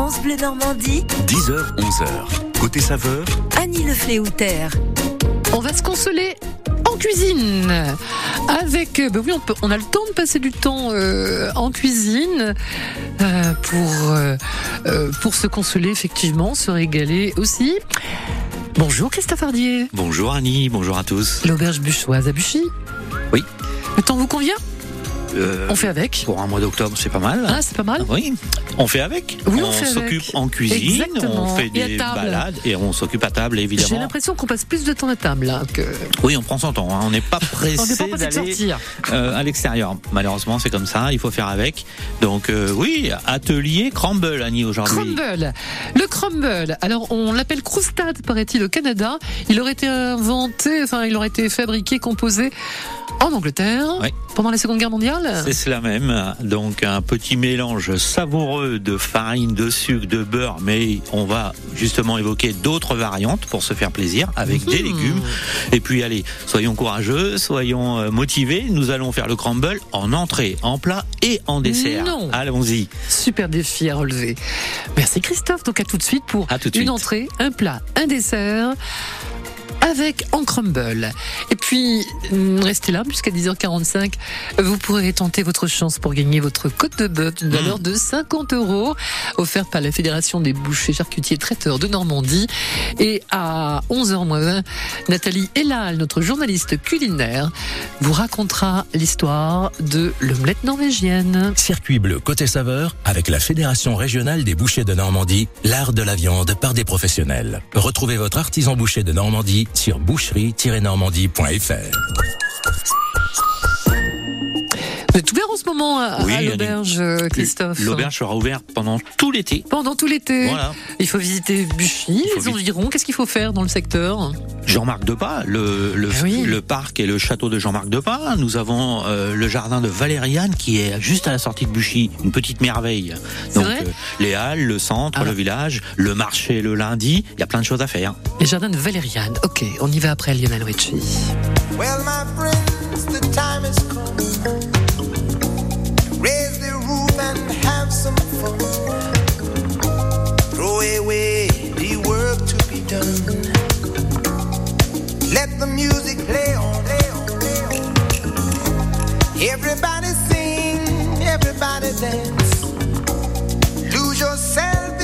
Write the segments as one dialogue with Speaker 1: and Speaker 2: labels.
Speaker 1: France Bleu Normandie,
Speaker 2: 10h, 11h. Côté saveur,
Speaker 1: Annie Le Fléoutère.
Speaker 3: On va se consoler en cuisine avec ben oui on, peut, on a le temps de passer du temps euh, en cuisine euh, pour euh, pour se consoler effectivement se régaler aussi bonjour Christophe Hardier
Speaker 4: Bonjour Annie, bonjour à tous.
Speaker 3: l'auberge buchoise à Buchy
Speaker 4: Oui.
Speaker 3: le temps vous convient?
Speaker 4: Euh,
Speaker 3: on fait avec
Speaker 4: Pour un mois d'octobre, c'est pas mal.
Speaker 3: ah c'est pas mal
Speaker 4: Oui, on fait avec.
Speaker 3: Oui, on
Speaker 4: s'occupe en cuisine,
Speaker 3: Exactement.
Speaker 4: on fait
Speaker 3: Et
Speaker 4: des balades et on s'occupe à table
Speaker 3: j'ai
Speaker 4: évidemment.
Speaker 3: l'impression qu'on passe plus de temps à table là, que
Speaker 4: Oui, on prend son temps. hein. On n'est pas
Speaker 3: on n'est
Speaker 4: pressé
Speaker 3: pas pressé de
Speaker 4: d'aller
Speaker 3: sortir
Speaker 4: euh, à l'extérieur. Malheureusement, c'est comme ça. Il faut faire avec. Donc euh, oui, atelier crumble Annie aujourd'hui.
Speaker 3: Crumble. Le crumble. Alors, on l'appelle croustade, paraît-il, au Canada. Il aurait été inventé, enfin, il aurait été fabriqué, composé en Angleterre pendant la Seconde Guerre mondiale.
Speaker 4: C'est cela même. Donc un petit mélange savoureux de farine, de sucre, de beurre, mais on va justement évoquer d'autres variantes pour se faire plaisir avec des
Speaker 3: Mmh.
Speaker 4: légumes. Et puis allez, soyons courageux, soyons euh, motivés. Nous allons faire le crumble en entrée, en plat et en dessert.
Speaker 3: Non.
Speaker 4: Allons-y.
Speaker 3: Super défi à relever. Merci Christophe. Donc à tout de suite pour
Speaker 4: À tout de
Speaker 3: une
Speaker 4: suite.
Speaker 3: entrée, un plat, un dessert. Avec en crumble. Et puis, hum, restez là, puisqu'à 10h45, vous pourrez tenter votre chance pour gagner votre côte de bœuf d'une valeur de 50 euros, offerte par la Fédération des bouchers, charcutiers, traiteurs de Normandie. Et à 11h20, Nathalie Elal, notre journaliste culinaire, vous racontera l'histoire de l'omelette norvégienne.
Speaker 5: Circuit bleu côté saveur avec la Fédération régionale des bouchers de Normandie, l'art de la viande par des professionnels. Retrouvez votre artisan boucher de Normandie boucherie-normandie.fr.
Speaker 3: Vous êtes ouvert en ce moment à,
Speaker 4: Oui,
Speaker 3: à
Speaker 4: Annie.
Speaker 3: l'auberge, Christophe
Speaker 4: L'auberge sera ouverte pendant tout l'été.
Speaker 3: Pendant tout l'été.
Speaker 4: Voilà.
Speaker 3: Il faut visiter Buchy, les
Speaker 4: vis-
Speaker 3: environs. Qu'est-ce qu'il faut faire dans le secteur
Speaker 4: Jean-Marc Depas, le, le,
Speaker 3: Ah oui.
Speaker 4: le parc et le château de Jean-Marc Depas. Nous avons euh, le jardin de Valériane qui est juste à la sortie de Buchy, une petite merveille. Donc
Speaker 3: vrai
Speaker 4: euh, les halles, le centre,
Speaker 3: Ah.
Speaker 4: le village, le marché le lundi, il y a plein de choses à faire.
Speaker 3: Les jardins de Valériane. Ok, on y va après Lionel Richie.
Speaker 6: Well, my friends, the time has come. Raise the roof and have some fun. Throw away the work to be done. Let the music play on. Everybody sing, everybody dance. Lose yourself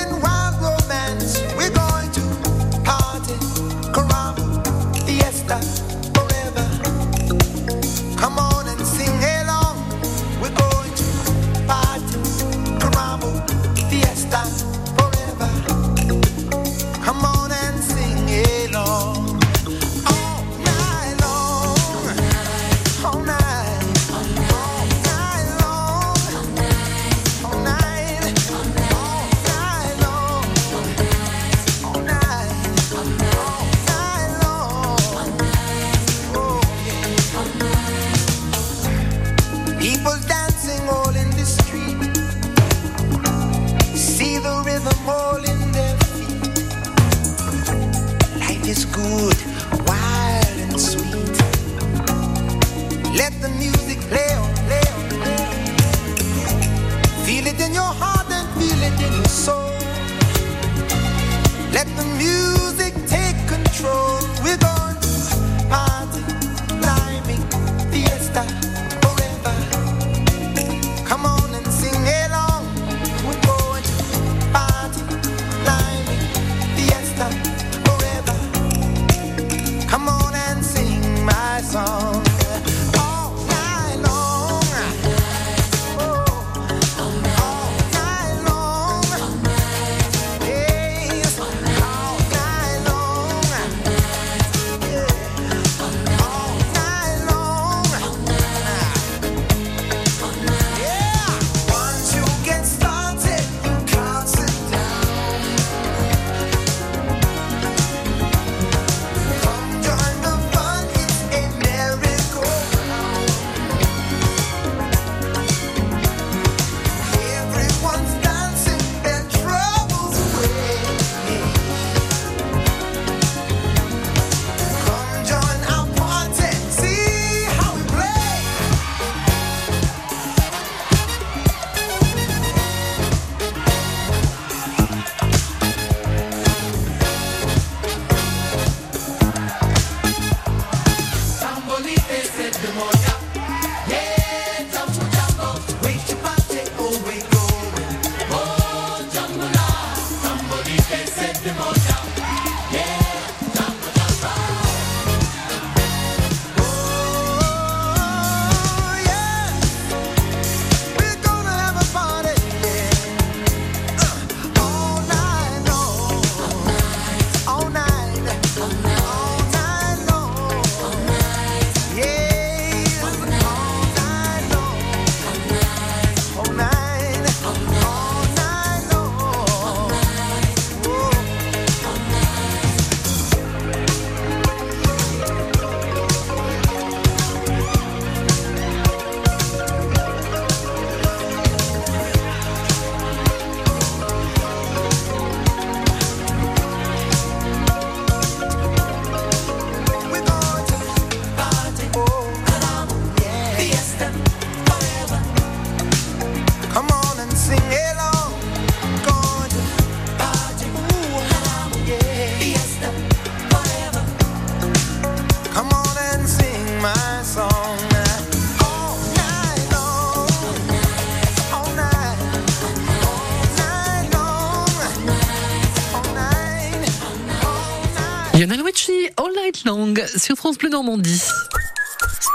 Speaker 3: sur France Bleu Normandie.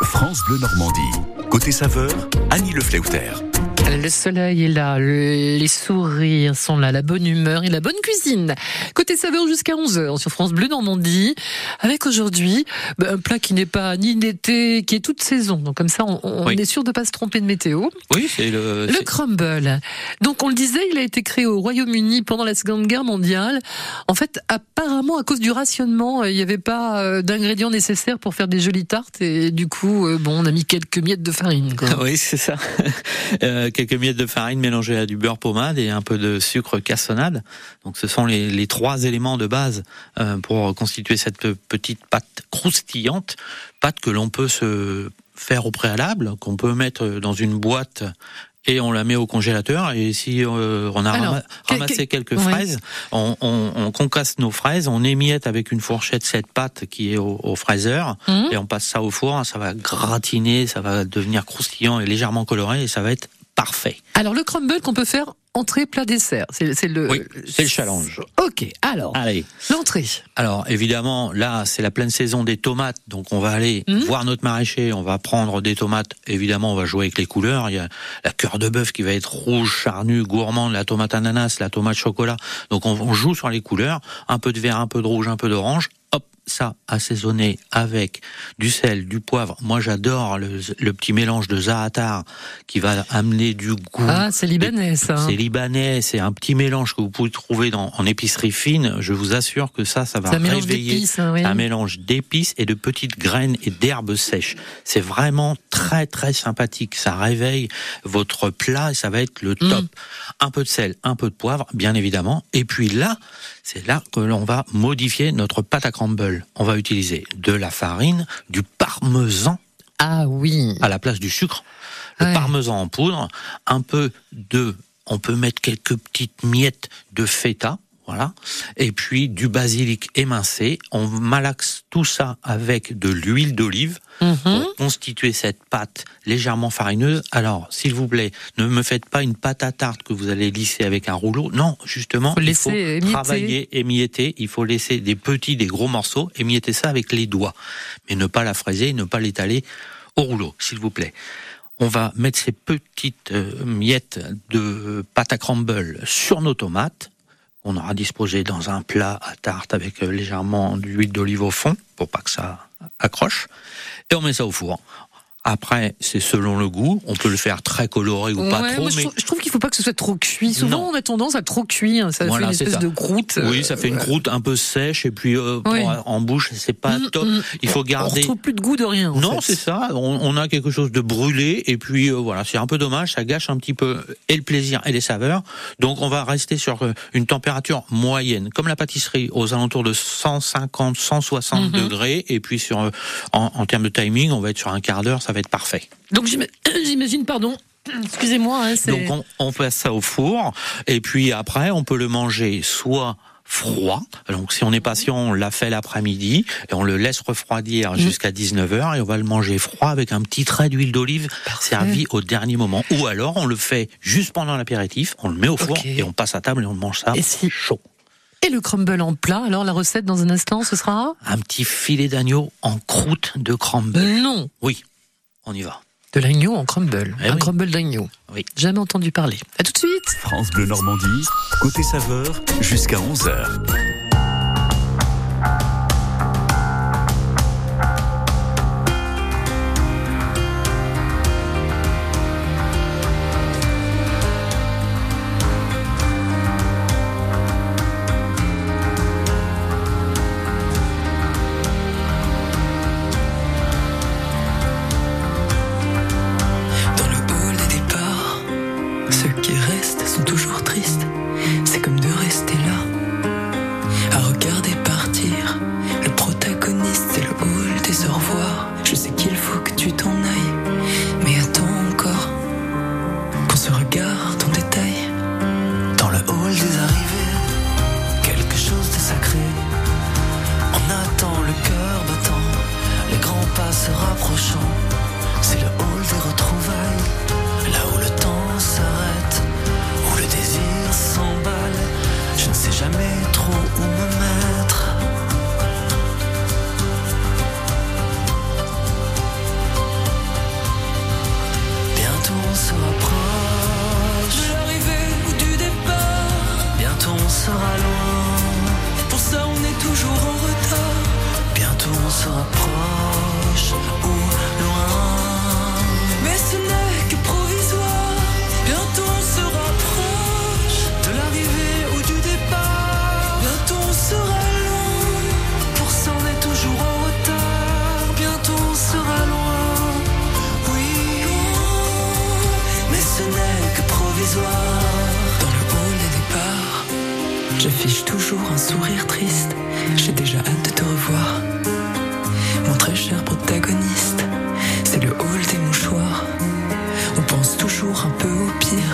Speaker 2: France Bleu Normandie. Côté saveur, Annie Le Fleuter.
Speaker 3: Le soleil est là, le- les sourires sont là, la bonne humeur et la bonne cuisine. Côté saveur jusqu'à 11h sur France Bleu Normandie, avec aujourd'hui bah, un plat qui n'est pas ni d'été, qui est toute saison. Donc comme ça, on, on
Speaker 4: Oui.
Speaker 3: est sûr de pas se tromper de météo.
Speaker 4: Oui, c'est le.
Speaker 3: Le crumble. Donc on le disait, il a été créé au Royaume-Uni pendant la Seconde Guerre mondiale. En fait, apparemment à cause du rationnement, euh, il n'y avait pas euh, d'ingrédients nécessaires pour faire des jolies tartes et du coup, euh, bon, on a mis quelques miettes de farine. Quoi.
Speaker 4: Oui, c'est ça. Euh, quelques miettes de farine mélangées à du beurre pommade et un peu de sucre cassonade. Donc, ce sont les, les trois éléments de base euh, pour constituer cette petite pâte croustillante, pâte que l'on peut se faire au préalable, qu'on peut mettre dans une boîte et on la met au congélateur. Et si euh, on a
Speaker 3: Alors,
Speaker 4: rama-
Speaker 3: que-
Speaker 4: ramassé
Speaker 3: que-
Speaker 4: quelques
Speaker 3: oui.
Speaker 4: fraises, on, on, on concasse nos fraises, on émiette avec une fourchette cette pâte qui est au, au fraiseur
Speaker 3: Hum
Speaker 4: et on passe ça au four, ça va gratiner, ça va devenir croustillant et légèrement coloré et ça va être parfait.
Speaker 3: Alors le crumble qu'on peut faire entrée, plat, dessert. C'est le.
Speaker 4: Oui, c'est le challenge.
Speaker 3: Ok. Alors
Speaker 4: Allez.
Speaker 3: l'entrée.
Speaker 4: Alors évidemment, là c'est la pleine saison des tomates, donc on va aller
Speaker 3: Mhm.
Speaker 4: voir notre maraîcher, on va prendre des tomates. Évidemment, on va jouer avec les couleurs. Il y a la cœur de bœuf qui va être rouge, charnu, gourmande, la tomate ananas, la tomate chocolat. Donc on, on joue sur les couleurs, un peu de vert, un peu de rouge, un peu d'orange. Ça assaisonné avec du sel, du poivre. Moi j'adore le, le petit mélange de za'atar qui va amener du goût.
Speaker 3: Ah, c'est libanais ça. hein.
Speaker 4: C'est libanais, c'est un petit mélange que vous pouvez trouver dans, en épicerie fine. Je vous assure que ça, ça va réveiller
Speaker 3: hein, oui.
Speaker 4: un mélange d'épices et de petites graines et d'herbes sèches. C'est vraiment très très sympathique. Ça réveille votre plat et ça va être le top.
Speaker 3: Mm.
Speaker 4: Un peu de sel, un peu de poivre, bien évidemment. Et puis là, c'est là que l'on va modifier notre pâte à crumble. On va utiliser de la farine, du parmesan
Speaker 3: Ah oui.
Speaker 4: à la place du sucre, le
Speaker 3: Ouais.
Speaker 4: parmesan en poudre, un peu de, on peut mettre quelques petites miettes de feta, voilà, et puis du basilic émincé. On malaxe tout ça avec de l'huile d'olive
Speaker 3: Mhm.
Speaker 4: pour constituer cette pâte légèrement farineuse. Alors, s'il vous plaît, ne me faites pas une pâte à tarte que vous allez lisser avec un rouleau. Non, justement,
Speaker 3: Faut
Speaker 4: il faut
Speaker 3: émietter.
Speaker 4: travailler, émietter. Il faut laisser des petits, des gros morceaux, émietter ça avec les doigts, mais ne pas la fraiser, ne pas l'étaler au rouleau, s'il vous plaît. On va mettre ces petites euh, miettes de pâte à crumble sur nos tomates. On aura disposé dans un plat à tarte avec euh, légèrement d'huile d'olive au fond pour pas que ça accroche. Et on met ça au four. Après, c'est selon le goût. On peut le faire très coloré ou pas
Speaker 3: Ouais,
Speaker 4: trop,
Speaker 3: moi, je,
Speaker 4: mais
Speaker 3: trouve, je trouve qu'il faut pas que ce soit trop cuit. Souvent,
Speaker 4: Non.
Speaker 3: on a tendance à trop cuire. Ça
Speaker 4: Voilà,
Speaker 3: fait une espèce
Speaker 4: ça.
Speaker 3: de croûte.
Speaker 4: oui, ça fait une
Speaker 3: euh,
Speaker 4: croûte un peu sèche et puis euh, pour- en bouche, c'est pas
Speaker 3: Mm,
Speaker 4: top.
Speaker 3: mm.
Speaker 4: Il faut
Speaker 3: On
Speaker 4: garder.
Speaker 3: retrouve plus de goût de rien. en
Speaker 4: Non, c'est ça. On, on a quelque chose de brûlé et puis euh, voilà, c'est un peu dommage. Ça gâche un petit peu et le plaisir et les saveurs. Donc on va rester sur euh, une température moyenne, comme la pâtisserie, aux alentours de 150, 160
Speaker 3: Mhm.
Speaker 4: degrés. Et puis sur euh, en, en termes de timing, on va être sur un quart d'heure. Ça va être parfait.
Speaker 3: Donc j'ima- j'imagine, pardon. Excusez-moi, hein.
Speaker 4: Donc on, on passe ça au four et puis après on peut le manger soit froid. Donc si on est patient, on l'a fait l'après-midi et on le laisse refroidir jusqu'à 19h et on va le manger froid avec un petit trait d'huile d'olive servi au dernier moment. Ou alors on le fait juste pendant l'apéritif, on le met au four et on passe à table et on mange ça
Speaker 3: Et si-
Speaker 4: chaud.
Speaker 3: Et le crumble en plat, alors la recette dans un instant, ce sera
Speaker 4: Un petit filet d'agneau en croûte de crumble.
Speaker 3: Non,
Speaker 4: Oui, on y va.
Speaker 3: de l'agneau en crumble.
Speaker 4: Eh
Speaker 3: un
Speaker 4: oui.
Speaker 3: crumble d'agneau.
Speaker 4: Oui.
Speaker 3: Jamais entendu parler. À tout de suite.
Speaker 2: France Bleu Normandie. Côté saveur, jusqu'à 11h.
Speaker 7: Toujours un sourire triste. J'ai déjà hâte de te revoir. Mon très cher protagoniste, c'est le hall des mouchoirs. On pense toujours un peu au pire,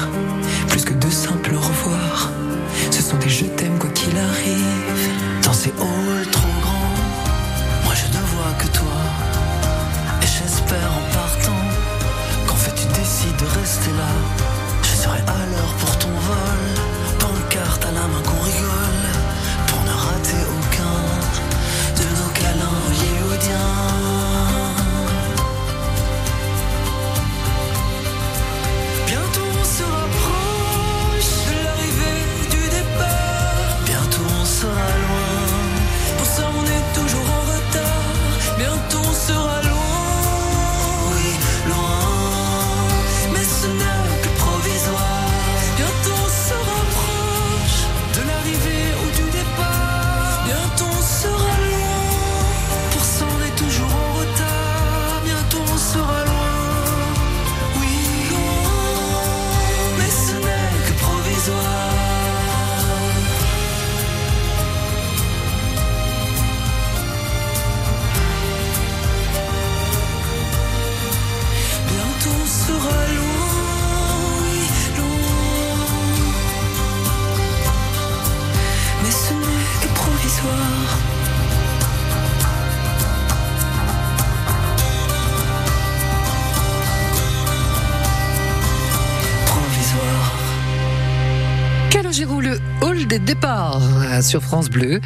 Speaker 3: hall des départs euh, sur France Bleu.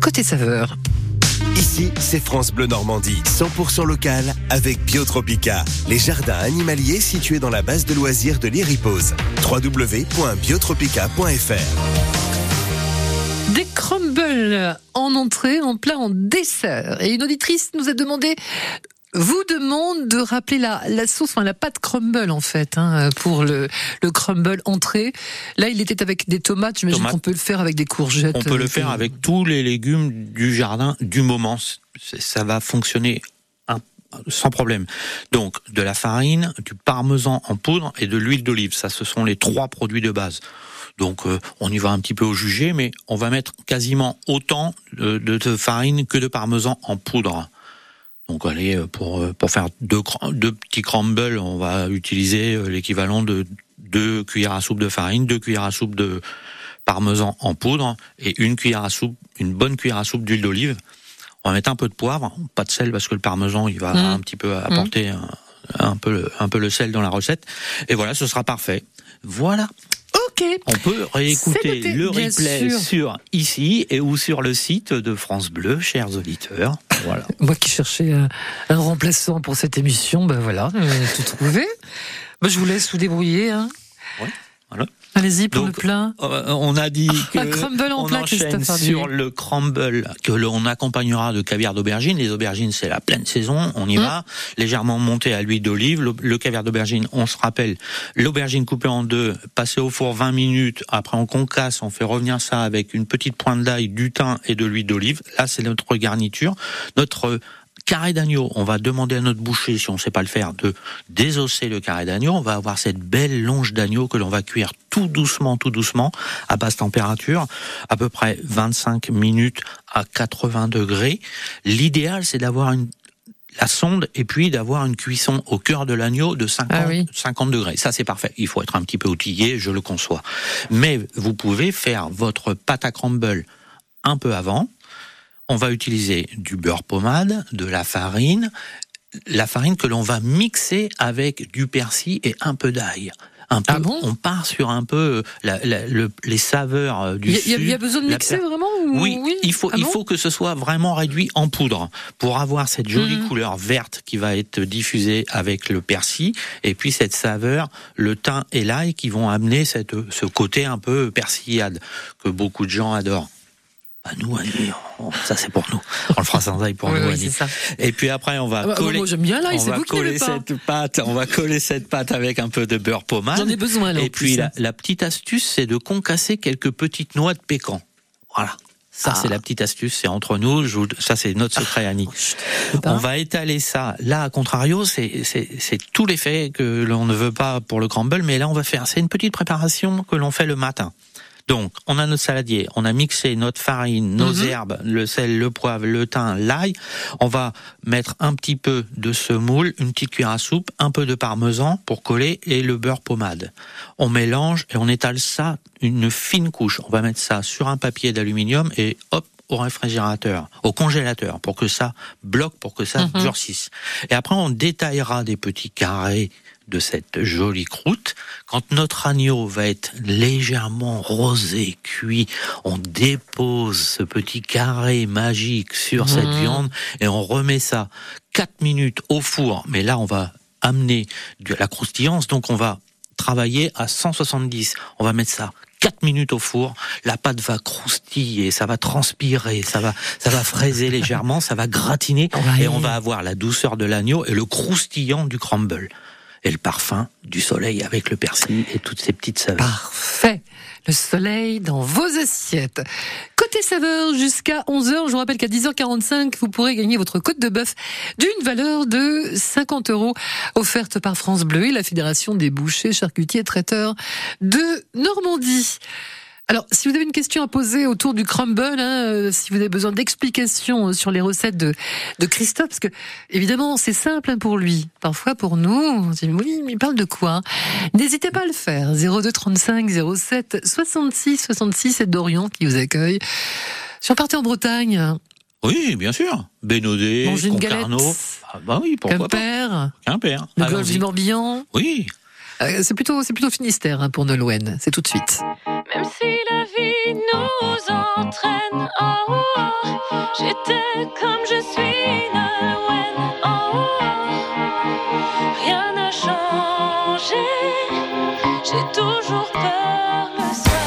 Speaker 3: Côté saveur.
Speaker 8: Ici, c'est France Bleu Normandie, 100% local avec Biotropica, les jardins animaliers situés dans la base de loisirs de l'Iripose. www.biotropica.fr
Speaker 3: Des crumbles en entrée, en plat, en dessert. Et une auditrice nous a demandé vous demande de rappeler la, la sauce, enfin la pâte crumble en fait, hein, pour le, le crumble entrée. Là, il était avec des tomates, j'imagine
Speaker 4: Tomates.
Speaker 3: qu'on peut le faire avec des courgettes.
Speaker 4: On peut le
Speaker 3: euh,
Speaker 4: faire avec tous les légumes du jardin du moment. C'est- Ça va fonctionner un- sans problème. Donc, de la farine, du parmesan en poudre et de l'huile d'olive. Ça, ce sont les trois produits de base. Donc, euh, on y va un petit peu au jugé, mais on va mettre quasiment autant de, de- de farine que de parmesan en poudre. Donc, allez, euh, pour, euh, pour faire deux, deux petits crumbles, on va utiliser euh, l'équivalent de deux cuillères à soupe de farine, deux cuillères à soupe de parmesan en poudre et une cuillère à soupe, une bonne cuillère à soupe d'huile d'olive. On va mettre un peu de poivre, pas de sel parce que le parmesan il va
Speaker 3: Mhm.
Speaker 4: un petit peu apporter un, un peu le, un peu le sel dans la recette. Et voilà, ce sera parfait. Voilà.
Speaker 3: Ok.
Speaker 4: On peut réécouter
Speaker 3: noté,
Speaker 4: le replay
Speaker 3: sûr.
Speaker 4: sur ici et ou sur le site de France Bleu, chers auditeurs. Voilà.
Speaker 3: Moi qui cherchais un, un remplaçant pour cette émission, ben voilà, euh, tout trouvé. Ben, je vous laisse vous débrouiller. Hein.
Speaker 4: Ouais, voilà.
Speaker 3: Allez-y pour
Speaker 4: Donc,
Speaker 3: le plat.
Speaker 4: Euh, on a dit que on
Speaker 3: plat,
Speaker 4: enchaîne sur le crumble que l'on accompagnera de caviar d'aubergine. Les aubergines, c'est la pleine saison, on y
Speaker 3: Mmh.
Speaker 4: va. Légèrement monté à l'huile d'olive. Le, le caviar d'aubergine, on se rappelle, l'aubergine coupée en deux, passée au four 20 minutes. Après, on concasse, on fait revenir ça avec une petite pointe d'ail, du thym et de l'huile d'olive. Là, c'est notre garniture. Notre carré d'agneau, on va demander à notre boucher, si on ne sait pas le faire, de désosser le carré d'agneau. On va avoir cette belle longe d'agneau que l'on va cuire tout doucement, tout doucement, à basse température, à peu près 25 minutes à 80 degrés. L'idéal, c'est d'avoir une la sonde et puis d'avoir une cuisson au cœur de l'agneau de 50,
Speaker 3: Ah oui.
Speaker 4: 50 degrés. Ça, c'est parfait. Il faut être un petit peu outillé, je le conçois. Mais vous pouvez faire votre pâte à crumble un peu avant. On va utiliser du beurre pommade, de la farine, la farine que l'on va mixer avec du persil et un peu d'ail. Un peu,
Speaker 3: Ah bon?
Speaker 4: on part sur un peu la- la- le- les saveurs euh, du
Speaker 3: Il y, a- y besoin de mixer
Speaker 4: per-
Speaker 3: vraiment ou ou
Speaker 4: Oui, il faut
Speaker 3: Ah
Speaker 4: il
Speaker 3: bon?
Speaker 4: faut que ce soit vraiment réduit en poudre pour avoir cette jolie
Speaker 3: Mhm.
Speaker 4: couleur verte qui va être diffusée avec le persil et puis cette saveur, le thym et l'ail qui vont amener cette ce côté un peu persillade que beaucoup de gens adorent. Bah nous, Annie, on- ça c'est pour nous. On le fera sans ail pour
Speaker 3: Oui,
Speaker 4: nous,
Speaker 3: oui,
Speaker 4: Annie.
Speaker 3: ça.
Speaker 4: Et puis après, on va
Speaker 3: Ah bah,
Speaker 4: coller.
Speaker 3: moi, j'aime bien l'ail,
Speaker 4: on
Speaker 3: c'est
Speaker 4: va
Speaker 3: vous qui n'aimez
Speaker 4: coller
Speaker 3: pas.
Speaker 4: cette pâte. On va coller cette pâte avec un peu de beurre pommade.
Speaker 3: J'en ai besoin là.
Speaker 4: Et puis la,
Speaker 3: hein.
Speaker 4: la petite astuce, c'est de concasser quelques petites noix de pécan. Voilà. Ça,
Speaker 3: Ah.
Speaker 4: c'est la petite astuce, c'est entre nous. Je vous- ça, c'est notre secret, Annie.
Speaker 3: Pas.
Speaker 4: On va étaler ça. Là, à contrario, c'est c'est- c'est tout l'effet que l'on ne veut pas pour le crumble, mais là, on va faire. C'est une petite préparation que l'on fait le matin. Donc, on a notre saladier, on a mixé notre farine, nos
Speaker 3: Mhm.
Speaker 4: herbes, le sel, le poivre, le thym, l'ail. On va mettre un petit peu de semoule, une petite cuillère à soupe, un peu de parmesan pour coller et le beurre pommade. On mélange et on étale ça une fine couche. On va mettre ça sur un papier d'aluminium et hop au réfrigérateur, au congélateur pour que ça bloque, pour que ça
Speaker 3: Mhm.
Speaker 4: durcisse. Et après on détaillera des petits carrés de cette jolie croûte. Quand notre agneau va être légèrement rosé, cuit, on dépose ce petit carré magique sur cette
Speaker 3: Mhm.
Speaker 4: viande et on remet ça 4 minutes au four. Mais là, on va amener de la croustillance, donc on va travailler à 170. On va mettre ça 4 minutes au four, la pâte va croustiller, ça va transpirer, ça va, ça va fraiser légèrement, ça va gratiner, et on va avoir la douceur de l'agneau et le croustillant du crumble. Et le parfum du soleil avec le persil et toutes ces petites saveurs.
Speaker 3: Parfait. Le soleil dans vos assiettes. Côté saveur, jusqu'à 11h, je vous rappelle qu'à 10h45, vous pourrez gagner votre côte de bœuf d'une valeur de 50 euros, offerte par France Bleu et la Fédération des bouchers, charcutiers et traiteurs de Normandie. Alors, si vous avez une question à poser autour du crumble, hein, euh, si vous avez besoin d'explications sur les recettes de, de Christophe, parce que évidemment c'est simple hein, pour lui. Parfois pour nous, on se dit oui, mais il parle de quoi N'hésitez pas à le faire. 02 35 07 66 66, c'est Dorian qui vous accueille. Si on partait en Bretagne,
Speaker 4: Oui, bien sûr. Bénodet, Concarneau. Ah bah oui, pourquoi pas.
Speaker 3: Quimper,
Speaker 4: Quimper.
Speaker 3: le golfe du Morbihan.
Speaker 4: Oui.
Speaker 3: Euh, c'est plutôt, c'est plutôt Finistère hein, pour Nolwenn. C'est tout de suite.
Speaker 9: Même si la vie nous entraîne, oh, oh, j'étais comme je suis Nolwenn, oh, oh. rien n'a changé, j'ai toujours peur le soir,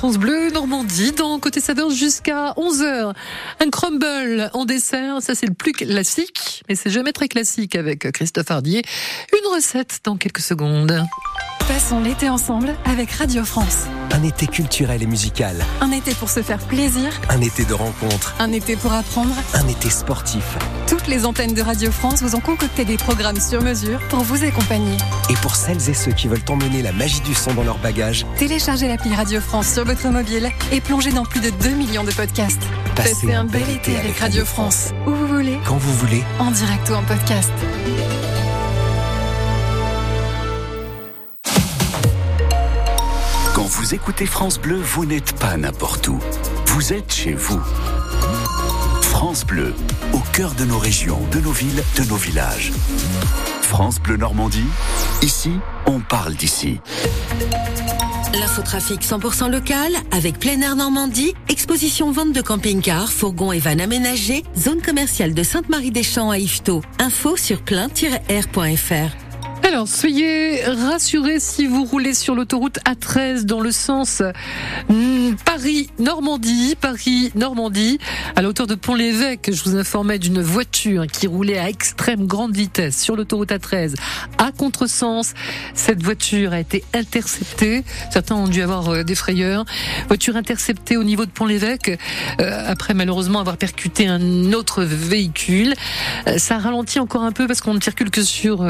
Speaker 3: France Bleu Normandie dans Côté Saveur jusqu'à 11h. Un crumble en dessert, ça c'est le plus classique, mais c'est jamais très classique avec Christophe Hardier. Une recette dans quelques secondes.
Speaker 10: Passons l'été ensemble avec Radio France.
Speaker 8: Un été culturel et musical.
Speaker 10: Un été pour se faire plaisir.
Speaker 8: Un été de rencontres.
Speaker 10: Un été pour apprendre.
Speaker 8: Un été sportif.
Speaker 10: Toutes les antennes de Radio France vous ont concocté des programmes sur mesure pour vous accompagner.
Speaker 8: Et pour celles et ceux qui veulent emmener la magie du son dans leur bagage,
Speaker 10: téléchargez l'appli Radio France sur votre mobile et plongez dans plus de 2 millions de podcasts.
Speaker 8: Passez,
Speaker 10: un bel été avec Radio France. Où vous voulez.
Speaker 8: Quand vous voulez.
Speaker 10: En direct ou en podcast.
Speaker 2: Écoutez France Bleu, vous n'êtes pas n'importe où. Vous êtes chez vous. France Bleu, au cœur de nos régions, de nos villes, de nos villages. France Bleu Normandie, ici, on parle d'ici.
Speaker 11: L'infotrafic 100% local avec plein air Normandie, exposition vente de camping-cars, fourgons et vannes aménagés, zone commerciale de Sainte-Marie-des-Champs à Yvetot. Info sur plein-air.fr.
Speaker 3: Alors, soyez rassurés si vous roulez sur l'autoroute A13 dans le sens hmm, Paris-Normandie, Paris-Normandie, à la hauteur de Pont-l'Évêque. Je vous informais d'une voiture qui roulait à extrême grande vitesse sur l'autoroute A13 à contresens. Cette voiture a été interceptée. Certains ont dû avoir euh, des frayeurs. Voiture interceptée au niveau de Pont-l'Évêque euh, après malheureusement avoir percuté un autre véhicule. Euh, ça ralentit encore un peu parce qu'on ne circule que sur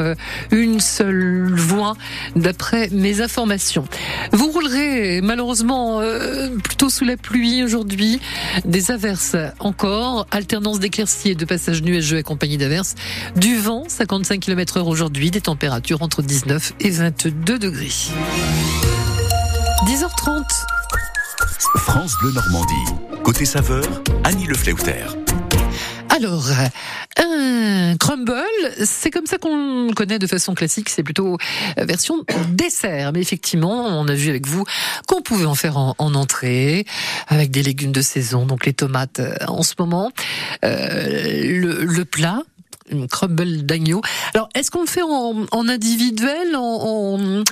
Speaker 3: une seule voie d'après mes informations. Vous roulerez malheureusement euh, plutôt sous la pluie aujourd'hui, des averses encore, alternance d'éclaircies et de passages nuageux accompagnés d'averses, du vent 55 km heure aujourd'hui, des températures entre 19 et 22 degrés. 10h30.
Speaker 2: France Bleu Normandie. Côté saveur, Annie Le Fleuter.
Speaker 3: Alors, un crumble, c'est comme ça qu'on connaît de façon classique, c'est plutôt euh, version dessert. Mais effectivement, on a vu avec vous qu'on pouvait en faire en, en entrée, avec des légumes de saison, donc les tomates euh, en ce moment. Euh, le plat, une crumble d'agneau. Alors, est-ce qu'on le fait en, en individuel, en, en,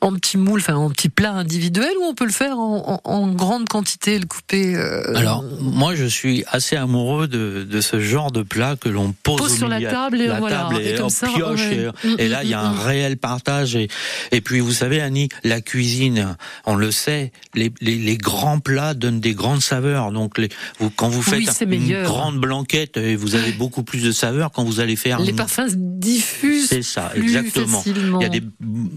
Speaker 3: en petit moule, enfin en petit plat individuel, ou on peut le faire en, grande quantité, le couper euh,
Speaker 4: Alors, moi, je suis assez amoureux de, de ce genre de plat que l'on pose,
Speaker 3: Pose
Speaker 4: au
Speaker 3: sur la table et
Speaker 4: la
Speaker 3: voilà.
Speaker 4: table et,
Speaker 3: Et comme
Speaker 4: on
Speaker 3: ça,
Speaker 4: pioche
Speaker 3: ouais.
Speaker 4: et,
Speaker 3: Mm,
Speaker 4: et là, il y a
Speaker 3: mm,
Speaker 4: un
Speaker 3: mm.
Speaker 4: réel partage. Et, et puis, vous savez, Annie, la cuisine, on le sait, les, les, les grands plats donnent des grandes saveurs. Donc, les, vous, quand vous faites une
Speaker 3: meilleur.
Speaker 4: grande blanquette, et vous avez beaucoup plus de saveurs quand vous allez faire
Speaker 3: Les parfums se diffusent
Speaker 4: c'est ça,
Speaker 3: plus
Speaker 4: exactement.
Speaker 3: facilement.
Speaker 4: Il y a des,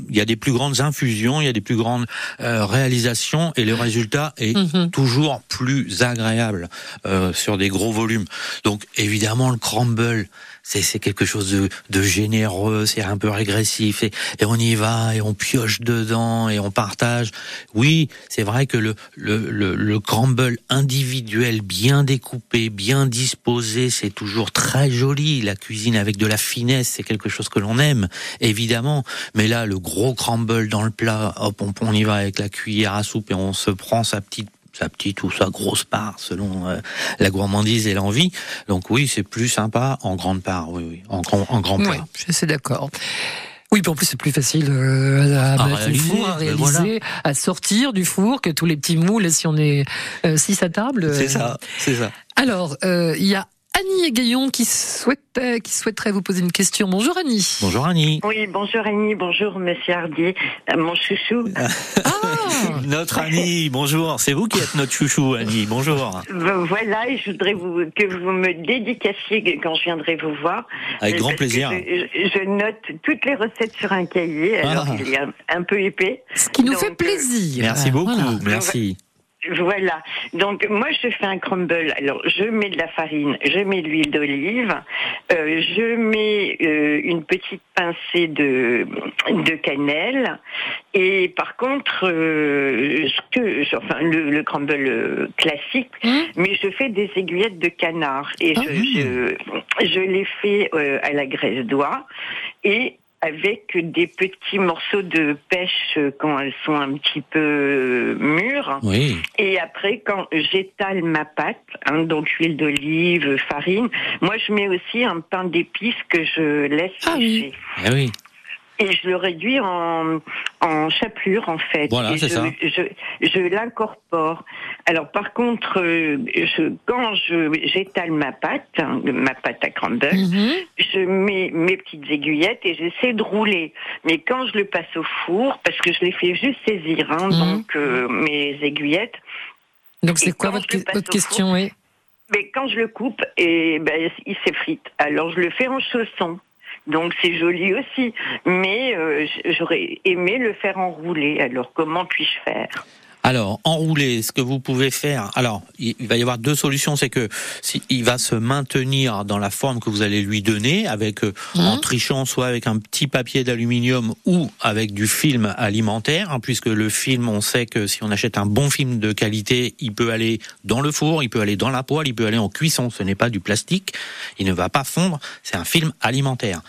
Speaker 4: il y a des plus grandes infusions, il y a des plus grandes euh, réalisations, et le résultat est
Speaker 3: Mhm.
Speaker 4: toujours plus agréable euh, sur des gros volumes. Donc évidemment le crumble, c'est quelque chose de, de généreux, c'est un peu régressif, et, et on y va et on pioche dedans et on partage. Oui, c'est vrai que le le, le, le crumble individuel, bien découpé, bien disposé, c'est toujours très joli. La cuisine avec de la finesse, c'est quelque chose que l'on aime, évidemment. Mais là, le gros crumble dans le plat, hop, on y va avec la cuillère à soupe et on se prend sa petite sa petite ou sa grosse part selon euh, la gourmandise et l'envie. Donc oui, c'est plus sympa en grande part, oui, oui, en grand, en grand plat.
Speaker 3: Oui, je suis d'accord. Oui, puis en plus c'est plus facile euh, à,
Speaker 4: À
Speaker 3: mettre au
Speaker 4: réaliser,
Speaker 3: four, à
Speaker 4: ben
Speaker 3: réaliser,
Speaker 4: voilà.
Speaker 3: à sortir du four que tous les petits moules si on est euh, six à table.
Speaker 4: C'est
Speaker 3: euh.
Speaker 4: ça, c'est ça.
Speaker 3: Alors, euh, il y a Annie et Gaillon qui souhaitait, qui souhaiterait vous poser une question. Bonjour Annie.
Speaker 4: Bonjour Annie.
Speaker 12: Oui, bonjour Annie, bonjour Monsieur Hardy, euh, mon chouchou.
Speaker 3: Ah,
Speaker 4: Notre Annie, bonjour. C'est vous qui êtes notre chouchou, Annie. Bonjour.
Speaker 12: Euh, Voilà, et je voudrais vous, que vous me dédicaciez quand je viendrai vous voir.
Speaker 4: Avec
Speaker 12: Euh,
Speaker 4: grand plaisir.
Speaker 12: Je, je note toutes les recettes sur un cahier, alors
Speaker 4: Ah.
Speaker 12: il est un, un peu épais.
Speaker 3: ce qui nous
Speaker 12: Donc,
Speaker 3: fait plaisir.
Speaker 4: Merci beaucoup.
Speaker 3: Voilà.
Speaker 4: Merci.
Speaker 12: Voilà. Donc moi je fais un crumble. Alors je mets de la farine, je mets de l'huile d'olive, euh, je mets euh, une petite pincée de de cannelle. Et par contre, euh, ce que, enfin le, le crumble euh, classique,
Speaker 3: Hum.
Speaker 12: mais je fais des aiguillettes de canard et
Speaker 3: Ah.
Speaker 12: je, je je les fais euh, à la graisse d'oie et avec des petits morceaux de pêche quand elles sont un petit peu euh, mûres.
Speaker 4: Oui.
Speaker 12: Et après, quand j'étale ma pâte, hein, donc huile d'olive, farine, moi je mets aussi un pain d'épices que je laisse
Speaker 3: Ah oui.
Speaker 12: sécher.
Speaker 4: Eh oui.
Speaker 12: Et je le réduis en, en chapelure en fait.
Speaker 4: Voilà,
Speaker 12: Et
Speaker 4: c'est
Speaker 12: je,
Speaker 4: ça.
Speaker 12: Je, je l'incorpore. Alors par contre, euh, je, quand je j'étale ma pâte, hein, ma pâte à crumble,
Speaker 3: Mhm.
Speaker 12: je mets mes petites aiguillettes et j'essaie de rouler. Mais quand je le passe au four, parce que je les fais juste saisir, hein,
Speaker 3: Mhm.
Speaker 12: donc euh, mes aiguillettes.
Speaker 3: Donc c'est quoi votre, votre question
Speaker 12: four,
Speaker 3: oui?
Speaker 12: Mais quand je le coupe, et ben, il s'effrite. Alors je le fais en chausson. Donc c'est joli aussi, mais euh, j'aurais aimé le faire enrouler. Alors comment puis-je faire?
Speaker 4: Alors, enrouler, ce que vous pouvez faire. Alors, il va y avoir deux solutions. C'est que si, il va se maintenir dans la forme que vous allez lui donner, avec euh, en trichant soit avec un petit papier d'aluminium ou avec du film alimentaire, hein, puisque le film, on sait que si on achète un bon film de qualité, il peut aller dans le four, il peut aller dans la poêle, il peut aller en cuisson. Ce n'est pas du plastique. Il ne va pas fondre. C'est un film alimentaire.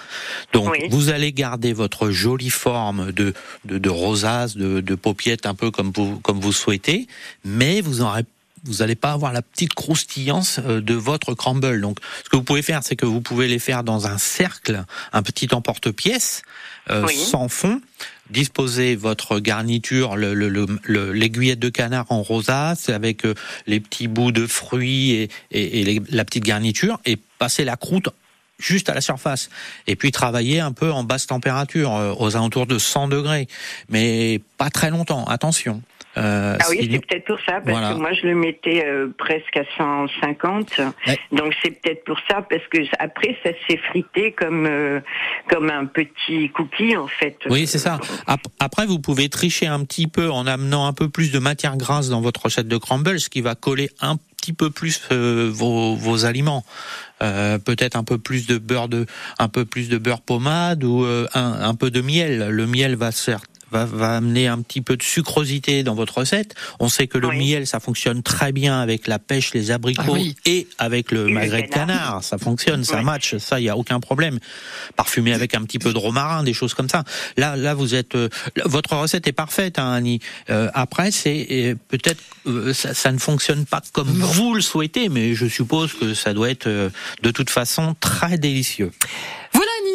Speaker 4: Donc,
Speaker 12: Oui.
Speaker 4: vous allez garder votre jolie forme de de, de rosace, de, de un peu comme vous comme vous souhaitez, mais vous aurez vous n'allez pas avoir la petite croustillance euh, de votre crumble. Donc, ce que vous pouvez faire, c'est que vous pouvez les faire dans un cercle, un petit emporte-pièce, euh,
Speaker 12: Oui.
Speaker 4: sans fond. Disposez votre garniture, le- le- le- le- l'aiguillette de canard en rosace avec euh, les petits bouts de fruits et, et- et les- la petite garniture, et passez la croûte juste à la surface. Et puis travailler un peu en basse température, euh, aux alentours de 100 degrés, mais pas très longtemps. Attention. Euh,
Speaker 12: Ah oui, c'est peut-être pour ça, parce
Speaker 4: Voilà.
Speaker 12: que moi je le mettais euh, presque à 150.
Speaker 4: Ouais.
Speaker 12: Donc c'est peut-être pour ça, parce que après ça s'est frité comme euh, comme un petit cookie en fait.
Speaker 4: Oui, c'est ça. Ap- Après, vous pouvez tricher un petit peu en amenant un peu plus de matière grasse dans votre recette de crumble, ce qui va coller un petit peu plus euh, vos, vos aliments. Euh, Peut-être un peu plus de beurre de, un peu plus de beurre pommade ou euh, un, un peu de miel. Le miel va faire Va, va amener un petit peu de sucrosité dans votre recette. On sait que le
Speaker 12: Oui.
Speaker 4: miel, ça fonctionne très bien avec la pêche, les abricots
Speaker 3: Ah oui.
Speaker 4: et avec le
Speaker 12: Et
Speaker 4: magret de
Speaker 12: canard.
Speaker 4: Ça fonctionne, ça
Speaker 12: Oui.
Speaker 4: match, ça, il y a aucun problème. Parfumé avec un petit peu de romarin, des choses comme ça. Là, là, vous êtes, euh, votre recette est parfaite, hein, Annie. Euh, après, c'est euh, peut-être euh, ça, ça ne fonctionne pas comme vous le souhaitez, mais je suppose que ça doit être euh, de toute façon très délicieux.
Speaker 3: Voilà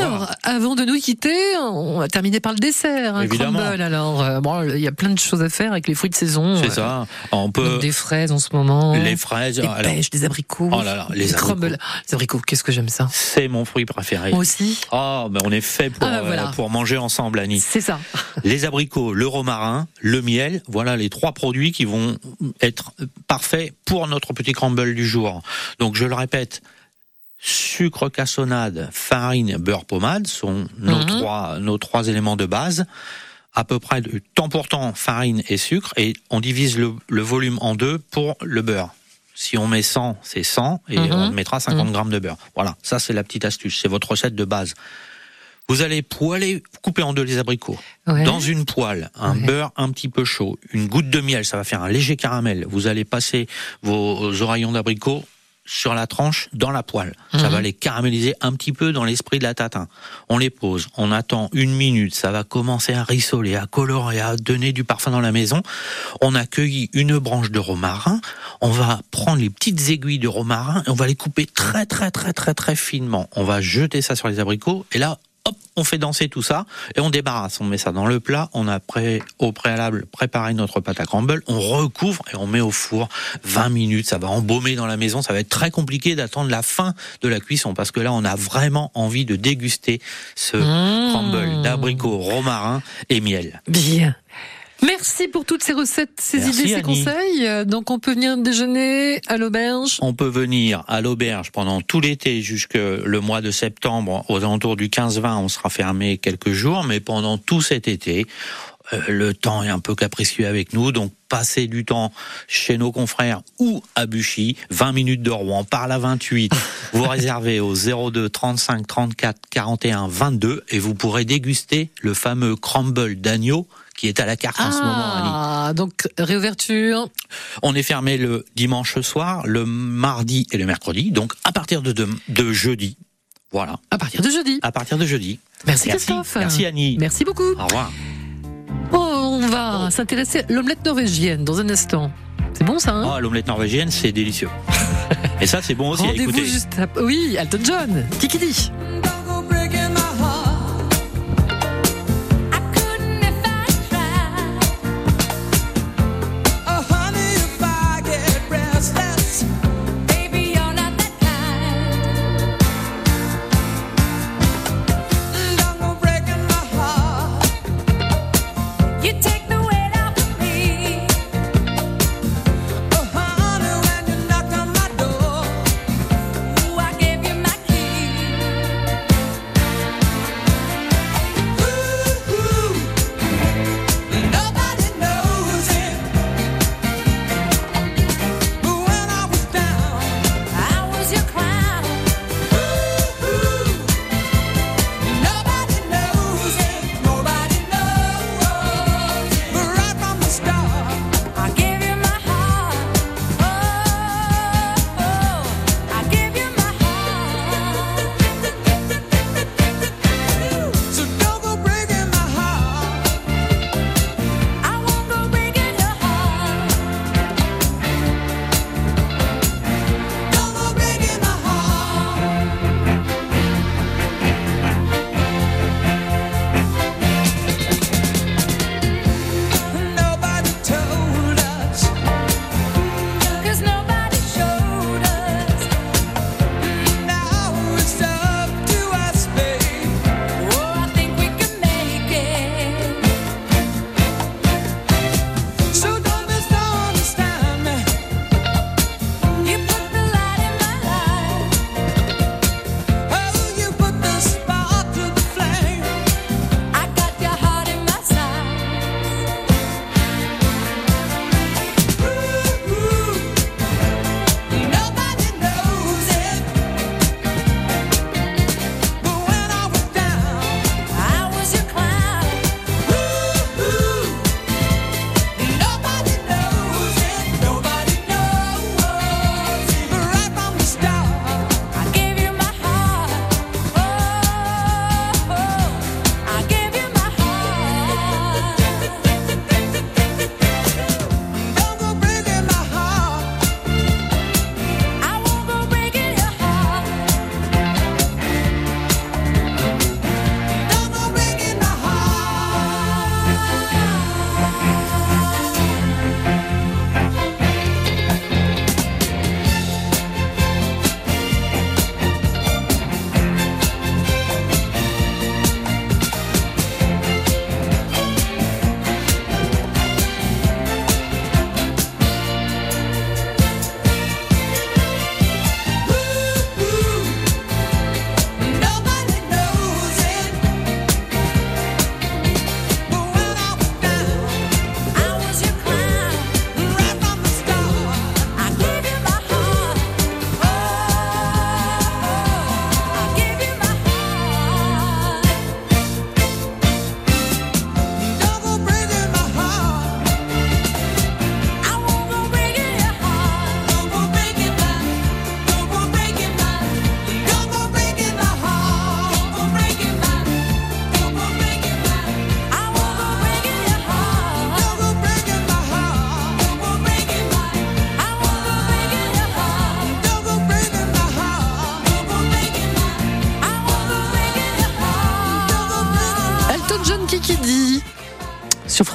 Speaker 3: Alors,
Speaker 4: revoir.
Speaker 3: avant de nous quitter, on va terminer par le dessert, un
Speaker 4: Évidemment.
Speaker 3: crumble. Alors, euh, bon, il y a plein de choses à faire avec les fruits de saison.
Speaker 4: C'est
Speaker 3: euh,
Speaker 4: ça. On
Speaker 3: donc
Speaker 4: peut
Speaker 3: des fraises en ce moment.
Speaker 4: les fraises.
Speaker 3: des
Speaker 4: alors,
Speaker 3: pêches, des abricots.
Speaker 4: Oh là là, les
Speaker 3: des
Speaker 4: abricots.
Speaker 3: crumbles. Les abricots, qu'est-ce que j'aime ça.
Speaker 4: c'est mon fruit préféré.
Speaker 3: Moi aussi.
Speaker 4: Oh, mais on est fait pour,
Speaker 3: Ah, voilà.
Speaker 4: euh, pour manger ensemble, Annie.
Speaker 3: C'est ça.
Speaker 4: les abricots, le romarin, le miel, voilà les trois produits qui vont être parfaits pour notre petit crumble du jour. Donc je le répète, sucre cassonade, farine, beurre pommade sont nos
Speaker 3: Mhm.
Speaker 4: trois nos trois éléments de base. À peu près de temps pour temps farine et sucre et on divise le, le volume en deux pour le beurre. Si on met 100, c'est 100 et
Speaker 3: Mhm.
Speaker 4: on mettra 50 grammes de beurre. Voilà, ça c'est la petite astuce, c'est votre recette de base. Vous allez poêler, couper en deux les abricots.
Speaker 3: Ouais.
Speaker 4: Dans une poêle, un
Speaker 3: Ouais.
Speaker 4: beurre un petit peu chaud, une goutte de miel, ça va faire un léger caramel. Vous allez passer vos oreillons d'abricots sur la tranche dans la poêle. Ça
Speaker 3: Mhm.
Speaker 4: va les caraméliser un petit peu dans l'esprit de la tatin. On les pose, on attend une minute, ça va commencer à rissoler, à colorer, à donner du parfum dans la maison. On a cueilli une branche de romarin, on va prendre les petites aiguilles de romarin et on va les couper très très très très très finement. On va jeter ça sur les abricots et là hop, on fait danser tout ça et on débarrasse. On met ça dans le plat. On a pré- au préalable préparé notre pâte à crumble. On recouvre et on met au four 20 minutes. Ça va embaumer dans la maison. Ça va être très compliqué d'attendre la fin de la cuisson parce que là, on a vraiment envie de déguster ce
Speaker 3: Mmh.
Speaker 4: crumble d'abricots, romarin et miel.
Speaker 3: Bien. Merci pour toutes ces recettes, ces
Speaker 4: Merci,
Speaker 3: idées, ces
Speaker 4: Annie.
Speaker 3: conseils. Donc on peut venir déjeuner à l'auberge?
Speaker 4: On peut venir à l'auberge pendant tout l'été jusque le mois de septembre. Aux alentours du 15-20, on sera fermé quelques jours, mais pendant tout cet été, le temps est un peu capricieux avec nous, donc passez du temps chez nos confrères ou à Buchy, 20 minutes de Rouen, par la 28. vous réservez au 02 35 34 41 22 et vous pourrez déguster le fameux crumble d'agneau qui est à la carte en ce moment.
Speaker 3: Ah, donc réouverture.
Speaker 4: On est fermé le dimanche soir, le mardi et le mercredi, donc à partir de, de, de jeudi. Voilà,
Speaker 3: À partir de jeudi.
Speaker 4: à partir de jeudi.
Speaker 3: Merci,
Speaker 4: Merci,
Speaker 3: Christophe.
Speaker 4: merci, Annie.
Speaker 3: Merci beaucoup.
Speaker 4: Au revoir.
Speaker 3: Oh, on va s'intéresser à l'omelette norvégienne dans un instant. C'est bon ça, hein
Speaker 4: Oh, l'omelette norvégienne, c'est délicieux. Et ça, c'est bon aussi à
Speaker 13: Rendez-vous juste après. Oui, Alton John. Qui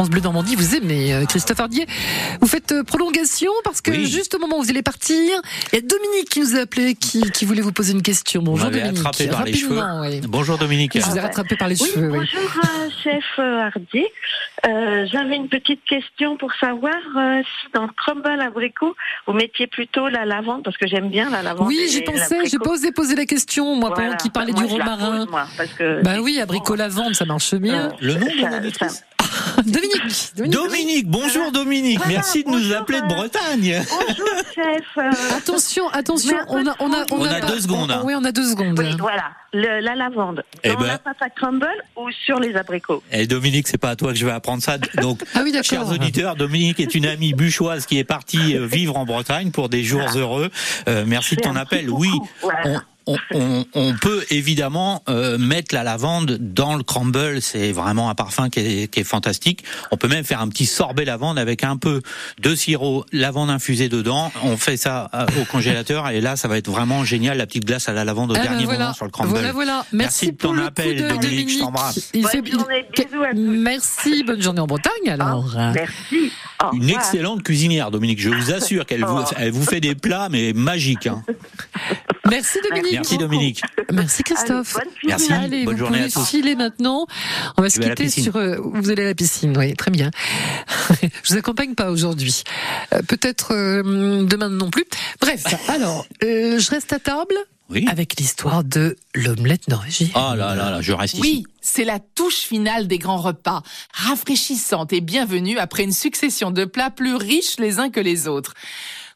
Speaker 13: France Bleu Normandie. Vous aimez euh, Christophe Hardier. Vous faites euh, prolongation parce que
Speaker 4: Oui.
Speaker 13: juste au moment où vous allez partir, il y a Dominique qui nous a appelé, qui, qui voulait vous poser une question. Bonjour Dominique.
Speaker 4: attrapé par les cheveux.
Speaker 13: Oui.
Speaker 4: Bonjour Dominique.
Speaker 13: Je vous ai rattrapé par les
Speaker 12: Oui,
Speaker 13: cheveux.
Speaker 12: bonjour euh, chef Hardier. Euh, J'avais une petite question pour savoir euh, si dans le crumble abricot, vous mettiez plutôt la lavande, parce que j'aime bien la lavande.
Speaker 13: Oui, j'y pensais, j'ai pas osé poser la question, moi,
Speaker 12: Voilà.
Speaker 13: pendant qu'il parlait
Speaker 12: Moi,
Speaker 13: du
Speaker 12: la
Speaker 13: romarin.
Speaker 12: pose, moi, parce que
Speaker 13: Bah oui, abricot lavande, ça marche bien.
Speaker 4: Le nom de
Speaker 12: ça-
Speaker 13: Dominique, Dominique.
Speaker 4: Dominique, bonjour Dominique,
Speaker 12: Voilà,
Speaker 4: merci de nous appeler de
Speaker 12: euh,
Speaker 4: Bretagne.
Speaker 12: Bonjour chef.
Speaker 13: Attention, attention, on a, on a,
Speaker 4: On
Speaker 13: a
Speaker 4: a
Speaker 13: pas-
Speaker 4: deux secondes, hein.
Speaker 13: Oui, on a deux secondes.
Speaker 12: oui, voilà, le- la lavande.
Speaker 4: Eh
Speaker 12: Dans
Speaker 4: ben-
Speaker 12: la pâte à crumble ou sur les abricots?
Speaker 4: Et Dominique, c'est pas à toi que je vais apprendre ça. Donc,
Speaker 13: Ah oui, d'accord.
Speaker 4: chers auditeurs, Dominique est une amie buchoise qui est partie euh, vivre en Bretagne pour des jours heureux. Euh, merci de ton appel. Oui,
Speaker 12: coucou, voilà.
Speaker 4: on, on, on- on peut évidemment euh, mettre la lavande dans le crumble. C'est vraiment un parfum qui est, qui est fantastique. On peut même faire un petit sorbet lavande avec un peu de sirop lavande infusé dedans. On fait ça euh, au congélateur et là, ça va être vraiment génial. La petite glace à la lavande au
Speaker 3: Ah ben
Speaker 4: dernier
Speaker 3: voilà,
Speaker 4: moment sur le crumble.
Speaker 3: Voilà, voilà. Merci,
Speaker 4: de
Speaker 3: pour
Speaker 4: ton
Speaker 3: le
Speaker 4: appel,
Speaker 3: coup de
Speaker 4: Dominique. Je t'embrasse.
Speaker 3: Il
Speaker 14: Bonne
Speaker 3: fait-
Speaker 14: journée, bisous à tous.
Speaker 3: Merci, bonne journée en Bretagne alors.
Speaker 14: Merci. Au
Speaker 4: Une excellente cuisinière, Dominique. Je vous assure qu'elle vous,
Speaker 14: Oh.
Speaker 4: elle vous fait des plats, mais magiques. hein.
Speaker 3: Merci Dominique.
Speaker 4: Merci Dominique.
Speaker 3: Merci Christophe.
Speaker 14: Allez, bonne cuisine.
Speaker 4: Merci.
Speaker 3: Allez,
Speaker 4: Bonne
Speaker 3: vous
Speaker 4: journée
Speaker 3: pouvez
Speaker 4: à tous.
Speaker 3: filer maintenant. On va se
Speaker 4: Je
Speaker 3: quitter sur. euh, vous allez à la piscine, oui, très bien. Je vous accompagne pas aujourd'hui. Euh, Peut-être euh, demain non plus. Bref, alors, euh, je reste à table
Speaker 4: Oui.
Speaker 3: avec l'histoire de l'omelette norvégienne.
Speaker 4: Oh là là là, je reste ici.
Speaker 15: Oui, c'est la touche finale des grands repas, rafraîchissante et bienvenue après une succession de plats plus riches les uns que les autres.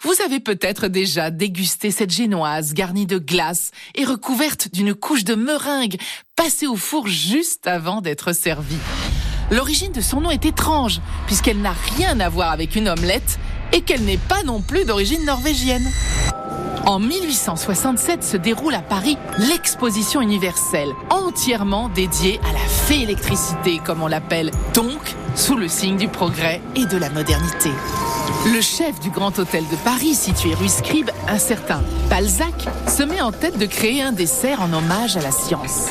Speaker 15: Vous avez peut-être déjà dégusté cette génoise garnie de glace et recouverte d'une couche de meringue passée au four juste avant d'être servie. L'origine de son nom est étrange puisqu'elle n'a rien à voir avec une omelette et qu'elle n'est pas non plus d'origine norvégienne. En 1867 se déroule à Paris l'exposition universelle, entièrement dédiée à la fée électricité, comme on l'appelle, donc sous le signe du progrès et de la modernité. Le chef du Grand Hôtel de Paris, situé rue Scribe, un certain Balzac, se met en tête de créer un dessert en hommage à la science.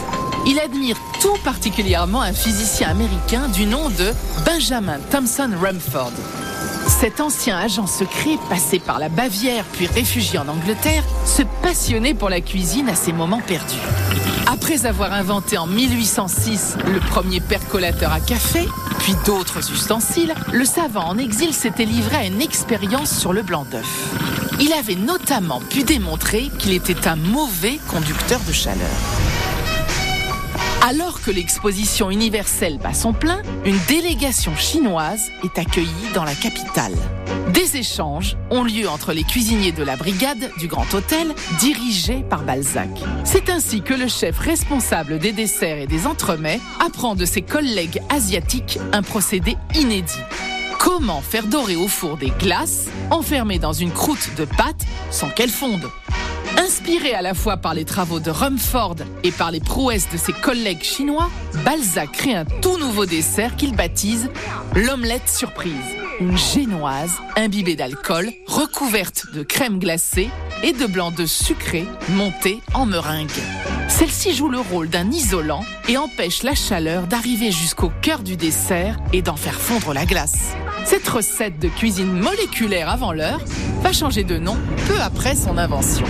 Speaker 15: Il admire tout particulièrement un physicien américain du nom de Benjamin Thompson Rumford. Cet ancien agent secret, passé par la Bavière puis réfugié en Angleterre, se passionnait pour la cuisine à ses moments perdus. Après avoir inventé en 1806 le premier percolateur à café, puis d'autres ustensiles, le savant en exil s'était livré à une expérience sur le blanc d'œuf. Il avait notamment pu démontrer qu'il était un mauvais conducteur de chaleur. Alors que l'exposition universelle bat son plein, une délégation chinoise est accueillie dans la capitale. Des échanges ont lieu entre les cuisiniers de la brigade du Grand Hôtel, dirigée par Balzac. C'est ainsi que le chef responsable des desserts et des entremets apprend de ses collègues asiatiques un procédé inédit. Comment faire dorer au four des glaces enfermées dans une croûte de pâte sans qu'elles fondent? Inspiré à la fois par les travaux de Rumford et par les prouesses de ses collègues chinois, Balzac crée un tout nouveau dessert qu'il baptise l'omelette surprise. Une génoise imbibée d'alcool, recouverte de crème glacée et de blanc d'œuf sucré monté en meringue. Celle-ci joue le rôle d'un isolant et empêche la chaleur d'arriver jusqu'au cœur du dessert et d'en faire fondre la glace. Cette recette de cuisine moléculaire avant l'heure va changer de nom peu après son invention.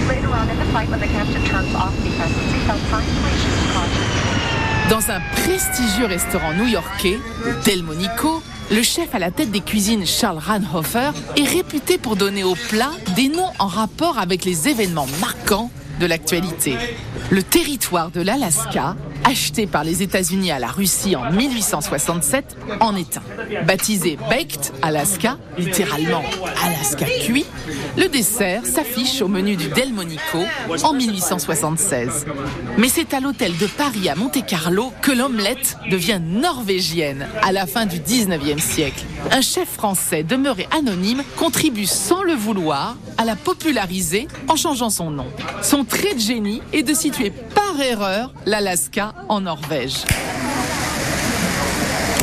Speaker 15: Dans un prestigieux restaurant new-yorkais, Delmonico, le chef à la tête des cuisines Charles Ranhofer est réputé pour donner aux plats des noms en rapport avec les événements marquants de l'actualité. Le territoire de l'Alaska, acheté par les États-Unis à la Russie en 1867, en est un. Baptisé Baked Alaska, littéralement Alaska cuit, le dessert s'affiche au menu du Delmonico en 1876. Mais c'est à l'hôtel de Paris à Monte-Carlo que l'omelette devient norvégienne à la fin du 19e siècle. Un chef français demeuré anonyme contribue sans le vouloir à la populariser en changeant son nom. Son trait de génie est de situer par erreur l'Alaska en Norvège.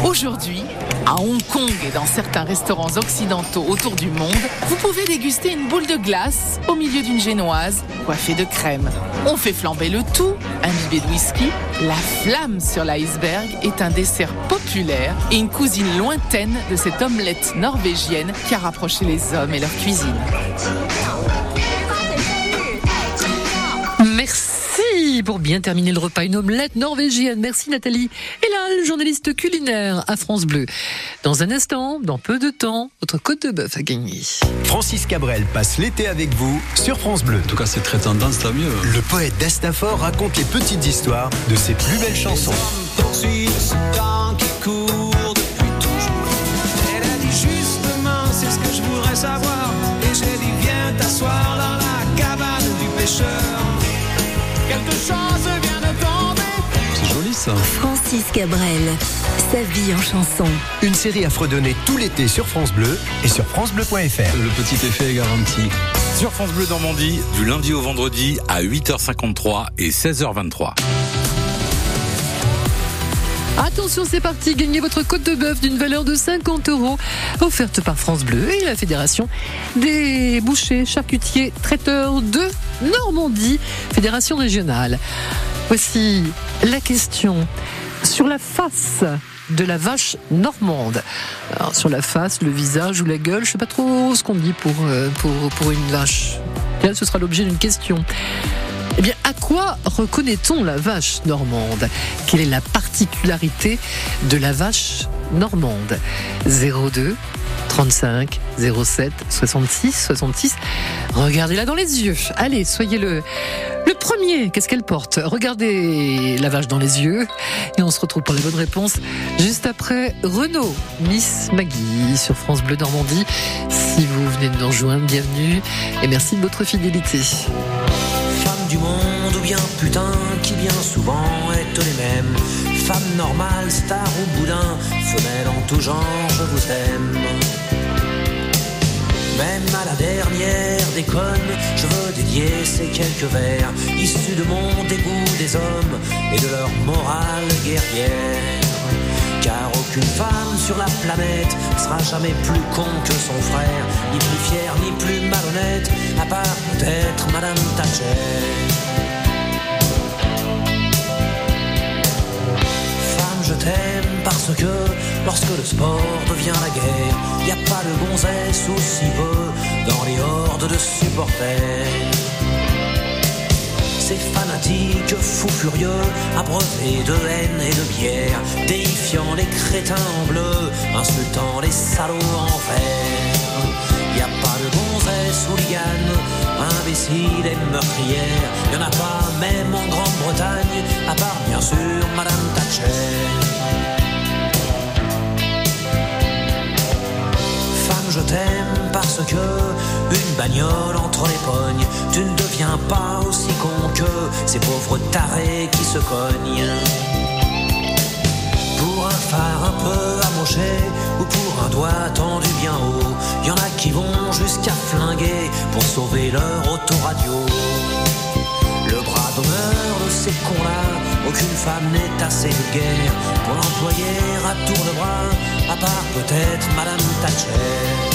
Speaker 15: Aujourd'hui, à Hong Kong et dans certains restaurants occidentaux autour du monde, vous pouvez déguster une boule de glace au milieu d'une génoise coiffée de crème. On fait flamber le tout, imbibé de whisky. La flamme sur l'iceberg est un dessert populaire et une cousine lointaine de cette omelette norvégienne qui a rapproché les hommes et leur cuisine.
Speaker 3: Pour bien terminer le repas. Une omelette norvégienne. Merci Nathalie. Et là, le journaliste culinaire à France Bleu. Dans un instant, dans peu de temps, votre côte de bœuf a gagné.
Speaker 16: Francis Cabrel passe l'été avec vous sur France Bleu. En tout cas, c'est très tendance, tant mieux. Le poète d'Astafor raconte les petites histoires de ses plus belles chansons.
Speaker 17: poursuit ce temps qui court depuis toujours. Elle a dit justement, c'est ce que je voudrais savoir. Et j'ai dit, viens t'asseoir dans la cabane du pêcheur.
Speaker 16: C'est joli ça.
Speaker 1: Francis Cabrel, sa vie en chanson.
Speaker 16: Une série à fredonner tout l'été sur France Bleu et sur francebleu.fr.
Speaker 18: Le petit effet est garanti.
Speaker 19: Sur France Bleu Normandie, du lundi au vendredi à 8h53 et 16h23.
Speaker 3: Attention, c'est parti, gagnez votre côte de bœuf d'une valeur de 50 euros, offerte par France Bleu et la Fédération des bouchers, charcutiers, traiteurs de Normandie, Fédération régionale. Voici la question sur la face de la vache normande. Sur la face, le visage ou la gueule, je sais pas trop ce qu'on dit pour, euh, pour, pour une vache. Là, ce sera l'objet d'une question. Eh bien, à quoi reconnaît-on la vache normande? Quelle est la particularité de la vache normande? 02 35 07 66 66. Regardez-la dans les yeux. Allez, soyez le, le premier. Qu'est-ce qu'elle porte? Regardez la vache dans les yeux. Et on se retrouve pour les bonnes réponses juste après Renault, Miss Maggie sur France Bleu Normandie. Si vous venez de nous rejoindre, bienvenue et merci de votre fidélité.
Speaker 17: Monde ou bien putain qui bien souvent est les mêmes. Femme normale, star ou boudin, femelle en tout genre, je vous aime. Même à la dernière déconne, je veux dédier ces quelques vers issus de mon dégoût des hommes et de leur morale guerrière. Car aucune femme sur la planète sera jamais plus con que son frère, ni plus fière, ni plus malhonnête, à part peut-être Madame Thatcher. Femme, je t'aime parce que lorsque le sport devient la guerre, y a pas de gonzesse aussi peu dans les hordes de supporters. Ces fanatiques fous furieux, abreuvés de haine et de bière, déifiant les crétins en bleu, insultant les salauds en fer. Y a pas de gonzesse hooligan, imbécile et meurtrière. Y en a pas même en Grande-Bretagne, à part bien sûr Madame Thatcher. Femme, je t'aime parce que une bagnole entre les pognes, tu ne pas aussi con que ces pauvres tarés qui se cognent. Pour un phare un peu amoché ou pour un doigt tendu bien haut, y en a qui vont jusqu'à flinguer pour sauver leur autoradio. Le bras d'honneur de ces cons-là, aucune femme n'est assez vulgaire pour l'employer à tour de bras, à part peut-être Madame Thatcher.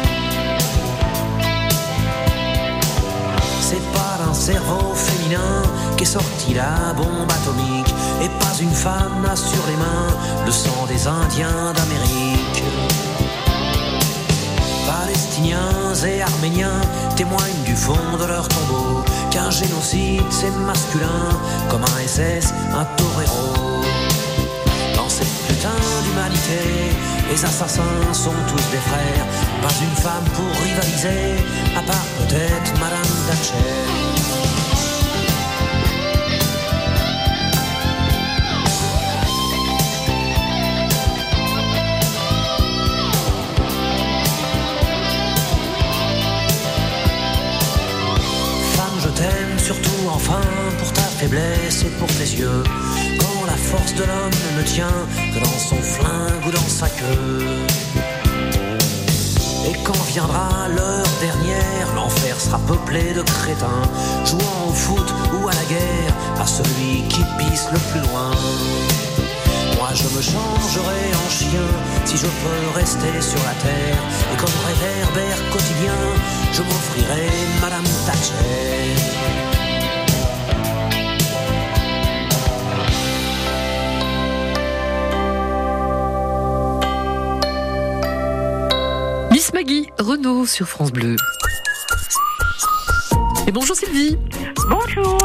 Speaker 17: C'est pas d'un cerveau féminin qu'est sortie la bombe atomique et pas une femme n'a sur les mains le sang des Indiens d'Amérique. Palestiniens et Arméniens témoignent du fond de leur tombeau qu'un génocide c'est masculin comme un SS, un torero. Dans cette putain d'humanité, les assassins sont tous des frères. Pas une femme pour rivaliser, à part peut-être Madame Thatcher. Femme, je t'aime surtout enfin pour ta faiblesse et pour tes yeux. Force de l'homme ne tient que dans son flingue ou dans sa queue. Et quand viendra l'heure dernière, l'enfer sera peuplé de crétins, jouant au foot ou à la guerre, à celui qui pisse le plus loin. Moi je me changerai en chien si je peux rester sur la terre. Et comme réverbère quotidien, je m'offrirai Madame Thatcher.
Speaker 3: Maggie Renault sur France Bleu. Et bonjour Sylvie.
Speaker 20: Bonjour.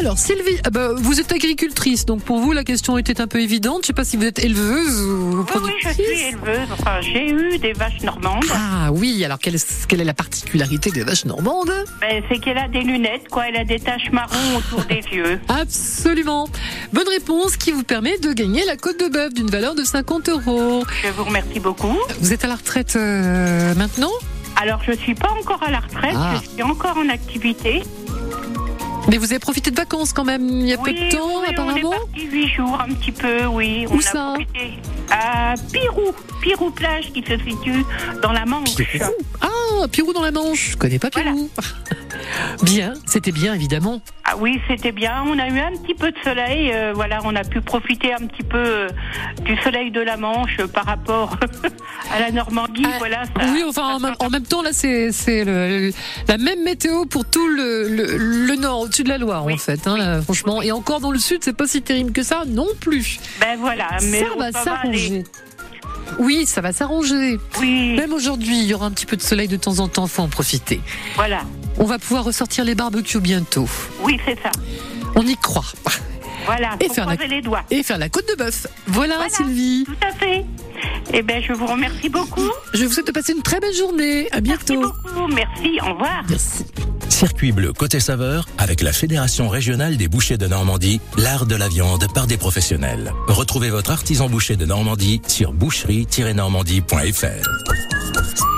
Speaker 3: Alors Sylvie, ah bah, vous êtes agricultrice, donc pour vous la question était un peu évidente. Je ne sais pas si vous êtes éleveuse ou
Speaker 20: Oui, oui, je suis éleveuse. Enfin, j'ai eu des vaches normandes.
Speaker 3: Ah oui, alors quelle est, quelle est la particularité des vaches normandes?
Speaker 20: Ben, c'est qu'elle a des lunettes, quoi. Elle a des taches marron autour des yeux.
Speaker 3: Absolument. Bonne réponse qui vous permet de gagner la côte de bœuf d'une valeur de 50 euros.
Speaker 20: Je vous remercie beaucoup.
Speaker 3: Vous êtes à la retraite euh, maintenant?
Speaker 20: Alors, je suis pas encore à la retraite.
Speaker 3: Ah.
Speaker 20: Je suis encore en activité.
Speaker 3: Mais vous avez profité de vacances quand même il y a peu de temps
Speaker 20: oui,
Speaker 3: apparemment
Speaker 20: on est parti huit jours, un petit peu, oui.
Speaker 3: Où
Speaker 20: on
Speaker 3: ça
Speaker 20: a profité à Pirou, Pirou plage qui se situe dans la Manche.
Speaker 3: Ah, Pirou dans la Manche. Je connais pas Pirou. Bien, c'était bien évidemment.
Speaker 20: Ah oui, c'était bien. On a eu un petit peu de soleil. euh, voilà, on a pu profiter un petit peu euh, du soleil de la Manche euh, par rapport à la Normandie. voilà. ça-
Speaker 3: oui, enfin en même, en même temps là c'est la même météo pour tout le, le, le nord au-dessus de la Loire en fait. hein, là, franchement, et encore dans le sud c'est pas si terrible que ça non plus.
Speaker 20: Ben voilà, mais
Speaker 3: ça
Speaker 20: on-
Speaker 3: va
Speaker 20: ça va
Speaker 3: s'arranger. Oui, ça va s'arranger.
Speaker 20: Oui.
Speaker 3: Même aujourd'hui, il y aura un petit peu de soleil de temps en temps, faut en profiter.
Speaker 20: Voilà.
Speaker 3: On va pouvoir ressortir les barbecues bientôt.
Speaker 20: Oui, c'est ça.
Speaker 3: On y croit.
Speaker 20: Voilà,
Speaker 3: Et faire la-
Speaker 20: les doigts.
Speaker 3: Et faire la côte de bœuf. Voilà, Sylvie.
Speaker 20: Tout à fait. Eh ben, je vous remercie beaucoup.
Speaker 3: Je vous souhaite de passer une très belle journée. À bientôt.
Speaker 20: Merci beaucoup. Merci. Au revoir.
Speaker 3: Merci.
Speaker 5: Circuit bleu côté saveur avec la Fédération régionale des bouchers de Normandie, l'art de la viande par des professionnels. Retrouvez votre artisan boucher de Normandie sur boucherie-normandie.fr.